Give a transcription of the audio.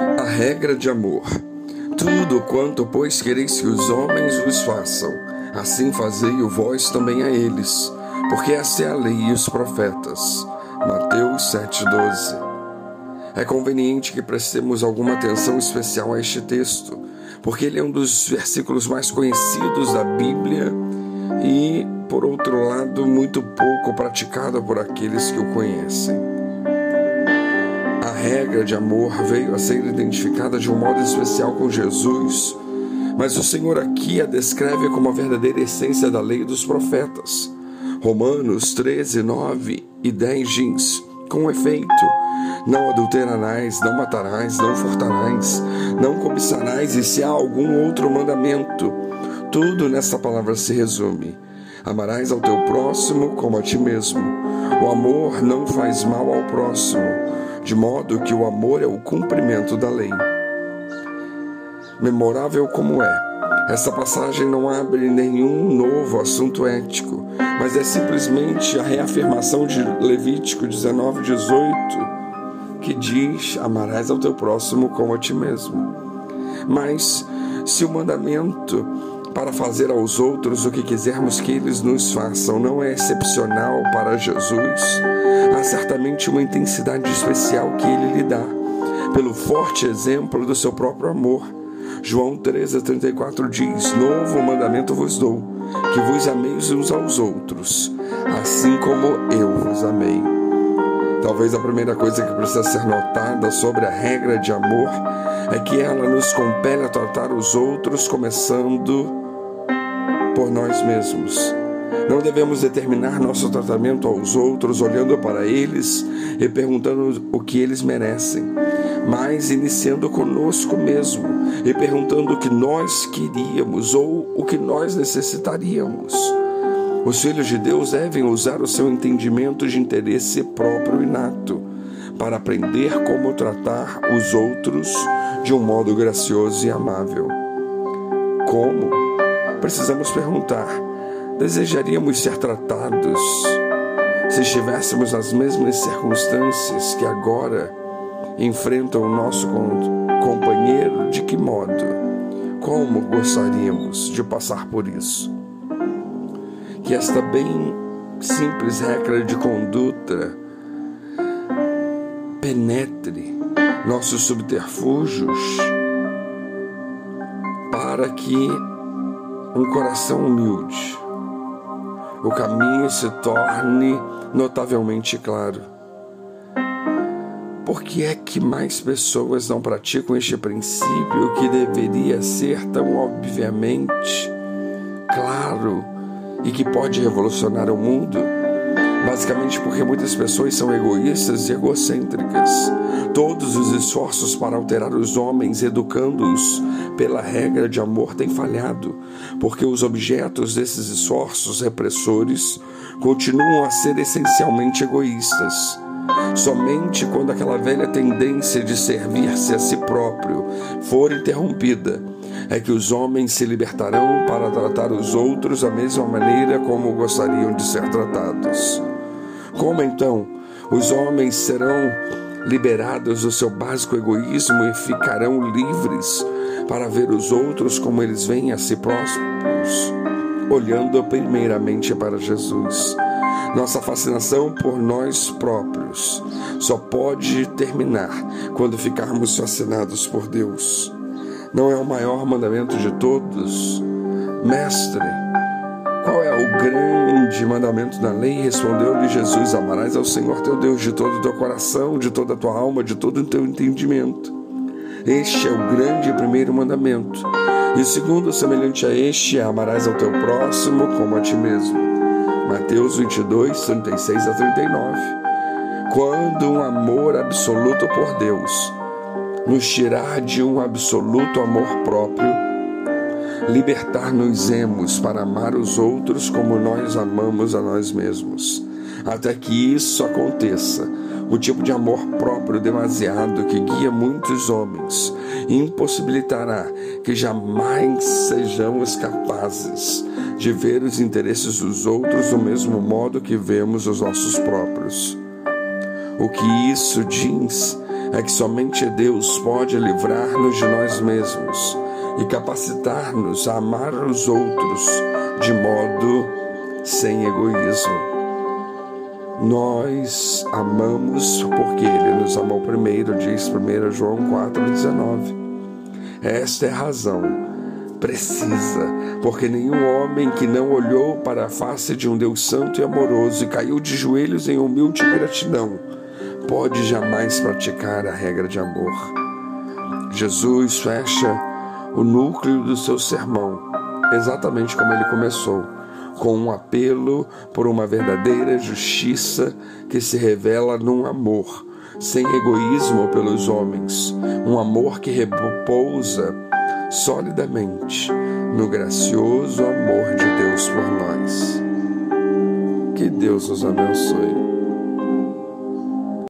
A regra de amor. Tudo quanto, pois, quereis que os homens vos façam, assim fazei-o vós também a eles, porque esta é a lei e os profetas. Mateus 7,12. É conveniente que prestemos alguma atenção especial a este texto, porque ele é um dos versículos mais conhecidos da Bíblia e, por outro lado, muito pouco praticado por aqueles que o conhecem regra de amor veio a ser identificada de um modo especial com Jesus, mas o Senhor aqui a descreve como a verdadeira essência da lei dos profetas. Romanos 13, 9 e 10 diz: Com efeito, não adulterarás, não matarás, não furtarás, não cobiçarás, e se há algum outro mandamento, tudo nesta palavra se resume. Amarás ao teu próximo como a ti mesmo. O amor não faz mal ao próximo de modo que o amor é o cumprimento da lei. Memorável como é, essa passagem não abre nenhum novo assunto ético, mas é simplesmente a reafirmação de Levítico 19, 18, que diz: Amarás ao teu próximo como a ti mesmo. Mas se o mandamento para fazer aos outros o que quisermos que eles nos façam não é excepcional para Jesus, há certamente uma intensidade especial que ele lhe dá, pelo forte exemplo do seu próprio amor. João 13,34 diz: Novo mandamento vos dou, que vos ameis uns aos outros, assim como eu vos amei. Talvez a primeira coisa que precisa ser notada sobre a regra de amor é que ela nos compele a tratar os outros começando por nós mesmos. Não devemos determinar nosso tratamento aos outros olhando para eles e perguntando o que eles merecem, mas iniciando conosco mesmo e perguntando o que nós queríamos ou o que nós necessitaríamos. Os filhos de Deus devem usar o seu entendimento de interesse próprio inato para aprender como tratar os outros de um modo gracioso e amável. Como? Precisamos perguntar desejaríamos ser tratados se estivéssemos nas mesmas circunstâncias que agora enfrentam o nosso companheiro? De que modo? Como gostaríamos de passar por isso? Que esta bem simples regra de conduta penetre nossos subterfúgios para que um coração humilde o caminho se torne notavelmente claro. Por que é que mais pessoas não praticam este princípio que deveria ser tão obviamente claro e que pode revolucionar o mundo? Basicamente porque muitas pessoas são egoístas e egocêntricas. Todos os esforços para alterar os homens, educando-os pela regra de amor, têm falhado, porque os objetos desses esforços repressores continuam a ser essencialmente egoístas. Somente quando aquela velha tendência de servir-se a si próprio for interrompida, é que os homens se libertarão para tratar os outros da mesma maneira como gostariam de ser tratados. Como então os homens serão liberados do seu básico egoísmo e ficarão livres para ver os outros como eles veem a si próprios, olhando primeiramente para Jesus? Nossa fascinação por nós próprios só pode terminar quando ficarmos fascinados por Deus. Não é o maior mandamento de todos? Mestre, qual é o grande mandamento da lei? Respondeu-lhe Jesus: Amarás ao Senhor teu Deus de todo o teu coração, de toda a tua alma, de todo o teu entendimento. Este é o grande primeiro mandamento. E o segundo, semelhante a este, é amarás ao teu próximo como a ti mesmo. Mateus 22, 36 a 39. Quando um amor absoluto por Deus nos tirar de um absoluto amor próprio, libertar-nos-emos para amar os outros como nós amamos a nós mesmos. Até que isso aconteça, o tipo de amor próprio demasiado que guia muitos homens impossibilitará que jamais sejamos capazes de ver os interesses dos outros do mesmo modo que vemos os nossos próprios. O que isso diz é que somente Deus pode livrar-nos de nós mesmos e capacitar-nos a amar os outros de modo sem egoísmo. Nós amamos porque Ele nos amou primeiro, diz 1 João 4,19. Esta é a razão precisa, porque nenhum homem que não olhou para a face de um Deus santo e amoroso e caiu de joelhos em humilde gratidão pode jamais praticar a regra de amor. Jesus fecha o núcleo do seu sermão, exatamente como ele começou, com um apelo por uma verdadeira justiça que se revela num amor, sem egoísmo pelos homens, um amor que repousa solidamente no gracioso amor de Deus por nós. Que Deus nos abençoe.